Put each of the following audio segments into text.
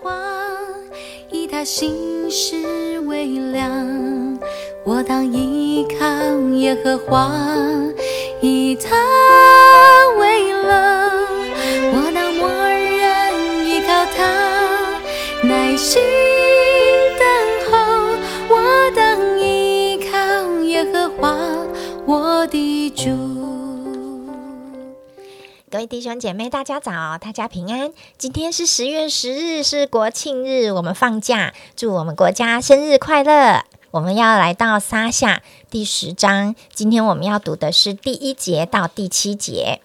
华，以他心事为粮。我当依靠耶和华，以他为乐。我当默认依靠他，耐心等候。我当依靠耶和华，我的主。各位弟兄姐妹，大家早，大家平安。今天是十月十日，是国庆日，我们放假，祝我们国家生日快乐。我们要来到撒下第十章，今天我们要读的是第一节到第七节。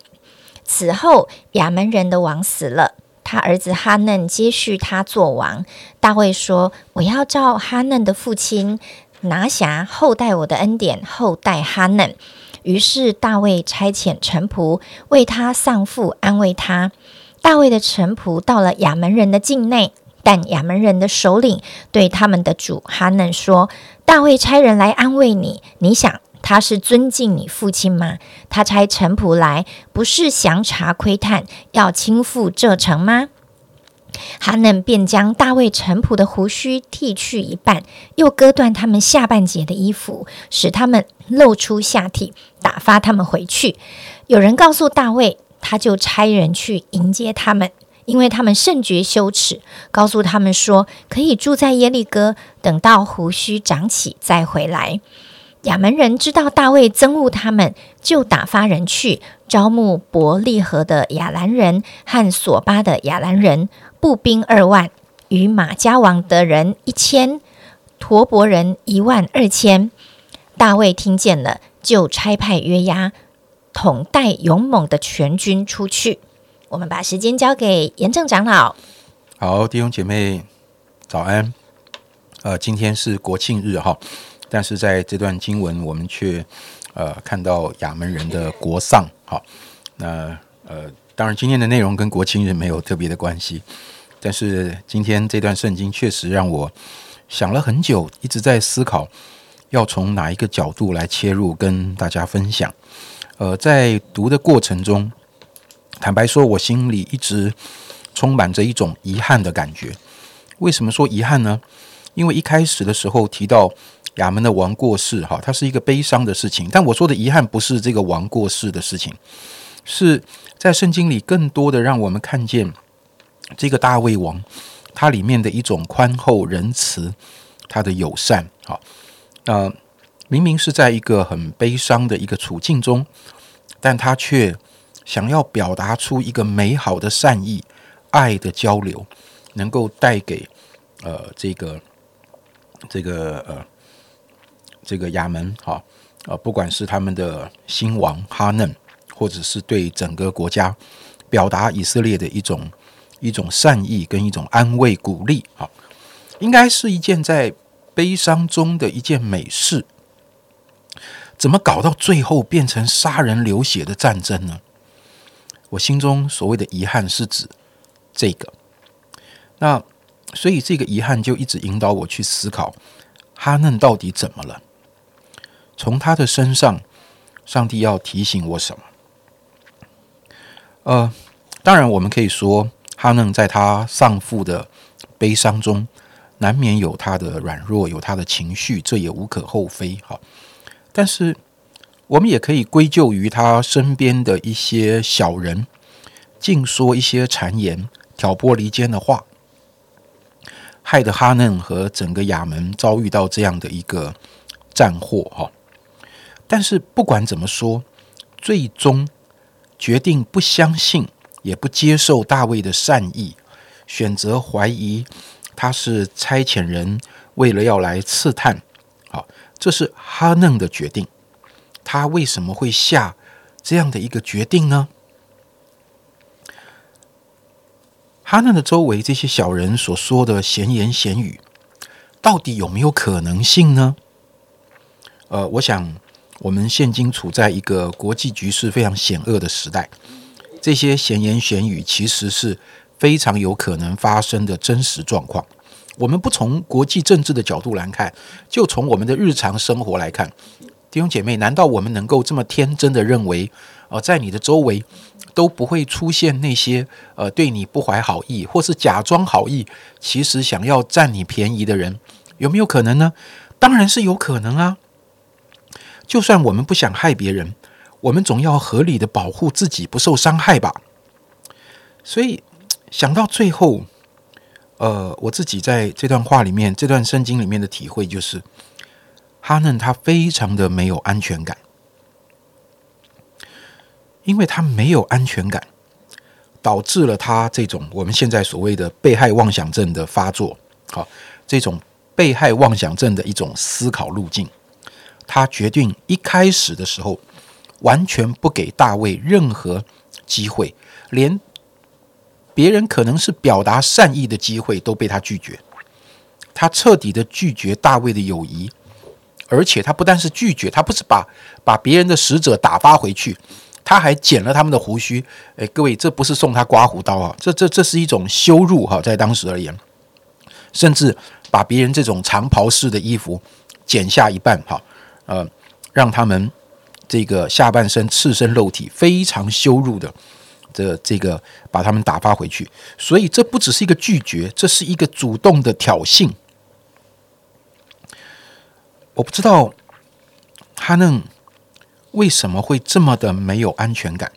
此后，亚门人的王死了，他儿子哈嫩接续他做王。大卫说：“我要照哈嫩的父亲拿辖后代我的恩典，后代哈嫩。”于是大卫差遣臣仆为他丧父，安慰他。大卫的臣仆到了亚门人的境内，但亚门人的首领对他们的主哈嫩说：“大卫差人来安慰你，你想他是尊敬你父亲吗？他差臣仆来，不是详查窥探，要倾覆这城吗？”哈嫩便将大卫臣仆的胡须剃去一半，又割断他们下半截的衣服，使他们露出下体，打发他们回去。有人告诉大卫，他就差人去迎接他们，因为他们甚觉羞耻，告诉他们说，可以住在耶利哥，等到胡须长起再回来。亚门人知道大卫憎恶他们，就打发人去招募伯利河的亚兰人和索巴的亚兰人。步兵二万，与马加王的人一千，陀伯人一万二千。大卫听见了，就差派约押统带勇猛的全军出去。我们把时间交给严正长老。好，弟兄姐妹，早安。呃，今天是国庆日哈，但是在这段经文，我们却呃看到亚门人的国丧。好，那呃。当然，今天的内容跟国庆日没有特别的关系，但是今天这段圣经确实让我想了很久，一直在思考要从哪一个角度来切入跟大家分享。呃，在读的过程中，坦白说，我心里一直充满着一种遗憾的感觉。为什么说遗憾呢？因为一开始的时候提到亚门的王过世，哈，它是一个悲伤的事情。但我说的遗憾不是这个王过世的事情，是。在圣经里，更多的让我们看见这个大卫王，他里面的一种宽厚仁慈，他的友善。好，呃，明明是在一个很悲伤的一个处境中，但他却想要表达出一个美好的善意、爱的交流，能够带给呃这个这个呃这个亚门，哈，呃，不管是他们的新王哈嫩。或者是对整个国家表达以色列的一种一种善意跟一种安慰鼓励，好，应该是一件在悲伤中的一件美事。怎么搞到最后变成杀人流血的战争呢？我心中所谓的遗憾是指这个。那所以这个遗憾就一直引导我去思考哈嫩到底怎么了？从他的身上，上帝要提醒我什么？呃，当然，我们可以说哈嫩在他丧父的悲伤中，难免有他的软弱，有他的情绪，这也无可厚非。哈，但是我们也可以归咎于他身边的一些小人，尽说一些谗言、挑拨离间的话，害得哈嫩和整个亚门遭遇到这样的一个战祸。哈，但是不管怎么说，最终。决定不相信，也不接受大卫的善意，选择怀疑他是差遣人，为了要来刺探。好，这是哈嫩的决定。他为什么会下这样的一个决定呢？哈嫩的周围这些小人所说的闲言闲语，到底有没有可能性呢？呃，我想。我们现今处在一个国际局势非常险恶的时代，这些闲言闲语其实是非常有可能发生的真实状况。我们不从国际政治的角度来看，就从我们的日常生活来看，弟兄姐妹，难道我们能够这么天真的认为呃，在你的周围都不会出现那些呃对你不怀好意，或是假装好意，其实想要占你便宜的人，有没有可能呢？当然是有可能啊。就算我们不想害别人，我们总要合理的保护自己不受伤害吧。所以想到最后。呃，我自己在这段话里面，这段圣经里面的体会就是，哈嫩他非常的没有安全感，因为他没有安全感，导致了他这种我们现在所谓的被害妄想症的发作。好，这种被害妄想症的一种思考路径，他决定一开始的时候完全不给大卫任何机会，连。别人可能是表达善意的机会都被他拒绝，他彻底的拒绝大卫的友谊，而且他不但是拒绝，他不是把把别人的使者打发回去，他还剪了他们的胡须。哎，各位，这不是送他刮胡刀啊，这这这是一种羞辱哈，在当时而言，甚至把别人这种长袍式的衣服剪下一半哈，呃，让他们这个下半身赤身露体，非常羞辱的。这这个把他们打发回去，所以这不只是一个拒绝，这是一个主动的挑衅。我不知道哈嫩为什么会这么的没有安全感。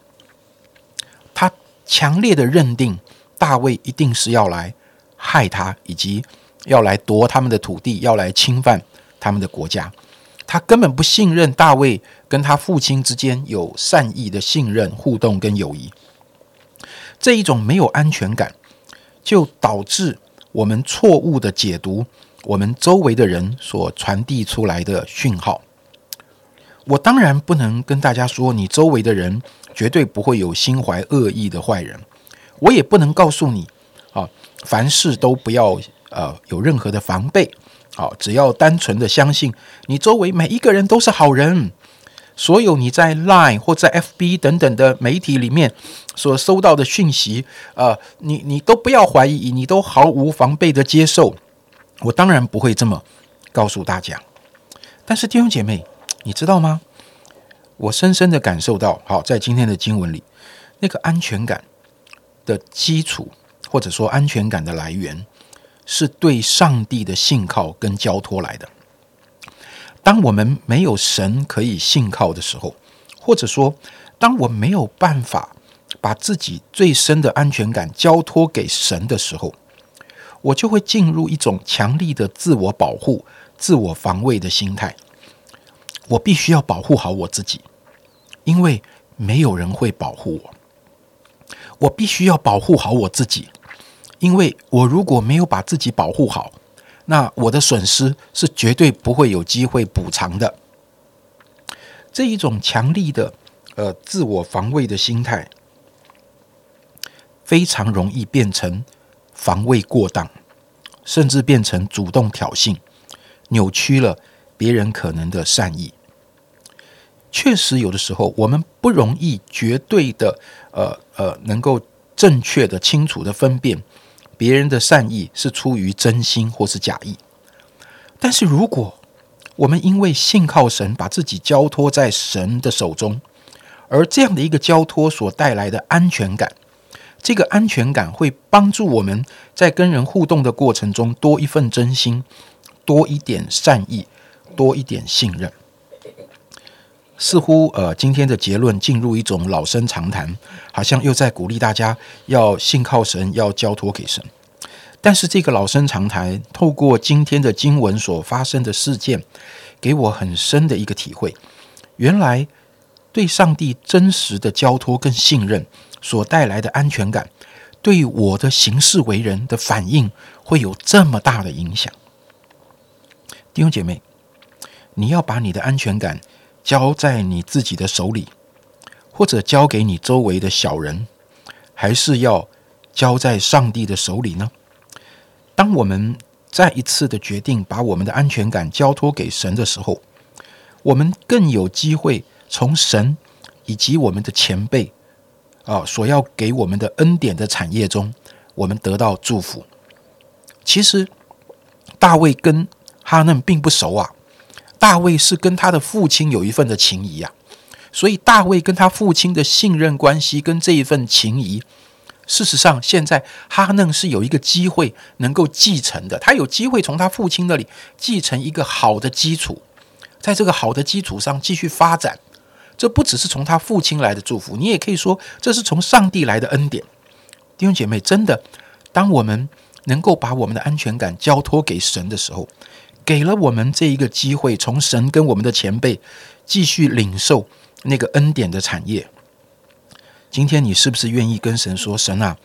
他强烈的认定大卫一定是要来害他，以及要来夺他们的土地，要来侵犯他们的国家。他根本不信任大卫跟他父亲之间有善意的信任互动跟友谊。这一种没有安全感，就导致我们错误的解读我们周围的人所传递出来的讯号。我当然不能跟大家说，你周围的人绝对不会有心怀恶意的坏人。我也不能告诉你，啊，凡事都不要呃有任何的防备，好，只要单纯的相信你周围每一个人都是好人。所有你在 Line 或在 FB 等等的媒体里面所收到的讯息，呃，你你都不要怀疑，你都毫无防备的接受。我当然不会这么告诉大家，但是弟兄姐妹，你知道吗？我深深的感受到，好，在今天的经文里，那个安全感的基础，或者说安全感的来源，是对上帝的信靠跟交托来的。当我们没有神可以信靠的时候，或者说，当我没有办法把自己最深的安全感交托给神的时候，我就会进入一种强力的自我保护、自我防卫的心态。我必须要保护好我自己，因为没有人会保护我。我必须要保护好我自己，因为我如果没有把自己保护好。那我的损失是绝对不会有机会补偿的。这一种强力的呃自我防卫的心态，非常容易变成防卫过当，甚至变成主动挑衅，扭曲了别人可能的善意。确实，有的时候我们不容易绝对的呃呃能够正确的、清楚的分辨。别人的善意是出于真心或是假意，但是如果我们因为信靠神，把自己交托在神的手中，而这样的一个交托所带来的安全感，这个安全感会帮助我们在跟人互动的过程中多一份真心，多一点善意，多一点信任。似乎呃，今天的结论进入一种老生常谈，好像又在鼓励大家要信靠神，要交托给神。但是这个老生常谈，透过今天的经文所发生的事件，给我很深的一个体会：原来对上帝真实的交托跟信任所带来的安全感，对我的行事为人的反应会有这么大的影响。弟兄姐妹，你要把你的安全感。交在你自己的手里，或者交给你周围的小人，还是要交在上帝的手里呢？当我们再一次的决定把我们的安全感交托给神的时候，我们更有机会从神以及我们的前辈啊所要给我们的恩典的产业中，我们得到祝福。其实大卫跟哈嫩并不熟啊。大卫是跟他的父亲有一份的情谊啊，所以大卫跟他父亲的信任关系跟这一份情谊，事实上现在哈嫩是有一个机会能够继承的，他有机会从他父亲那里继承一个好的基础，在这个好的基础上继续发展。这不只是从他父亲来的祝福，你也可以说这是从上帝来的恩典。弟兄姐妹，真的，当我们能够把我们的安全感交托给神的时候，给了我们这一个机会，从神跟我们的前辈继续领受那个恩典的产业。今天你是不是愿意跟神说：“神啊，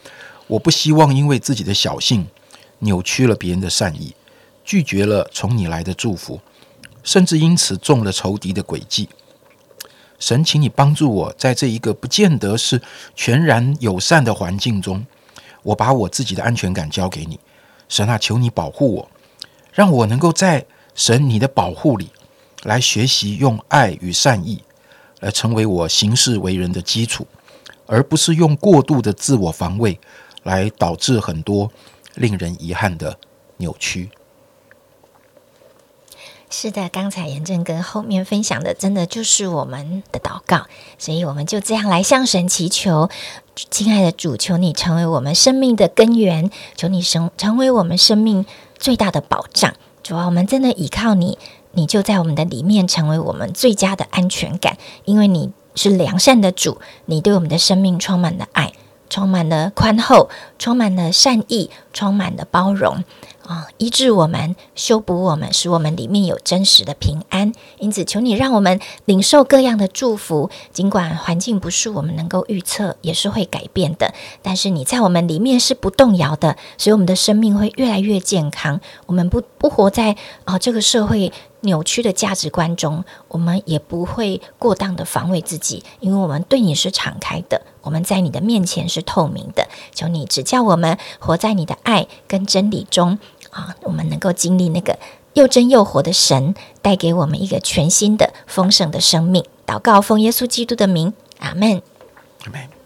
我不希望因为自己的小性扭曲了别人的善意，拒绝了从你来的祝福，甚至因此中了仇敌的诡计。神，请你帮助我在这一个不见得是全然友善的环境中，我把我自己的安全感交给你。神啊，求你保护我。”让我能够在神你的保护里，来学习用爱与善意，来成为我行事为人的基础，而不是用过度的自我防卫来导致很多令人遗憾的扭曲。是的，刚才严正哥后面分享的，真的就是我们的祷告，所以我们就这样来向神祈求，亲爱的主，求你成为我们生命的根源，求你生成为我们生命最大的保障。主啊，我们真的依靠你，你就在我们的里面成为我们最佳的安全感，因为你是良善的主，你对我们的生命充满了爱，充满了宽厚，充满了善意，充满了包容。啊，医治我们，修补我们，使我们里面有真实的平安。因此，求你让我们领受各样的祝福。尽管环境不是我们能够预测，也是会改变的，但是你在我们里面是不动摇的，所以我们的生命会越来越健康。我们不不活在啊这个社会扭曲的价值观中，我们也不会过当的防卫自己，因为我们对你是敞开的，我们在你的面前是透明的。求你指教我们活在你的爱跟真理中。啊，我们能够经历那个又真又活的神，带给我们一个全新的丰盛的生命。祷告，奉耶稣基督的名，阿门。阿门。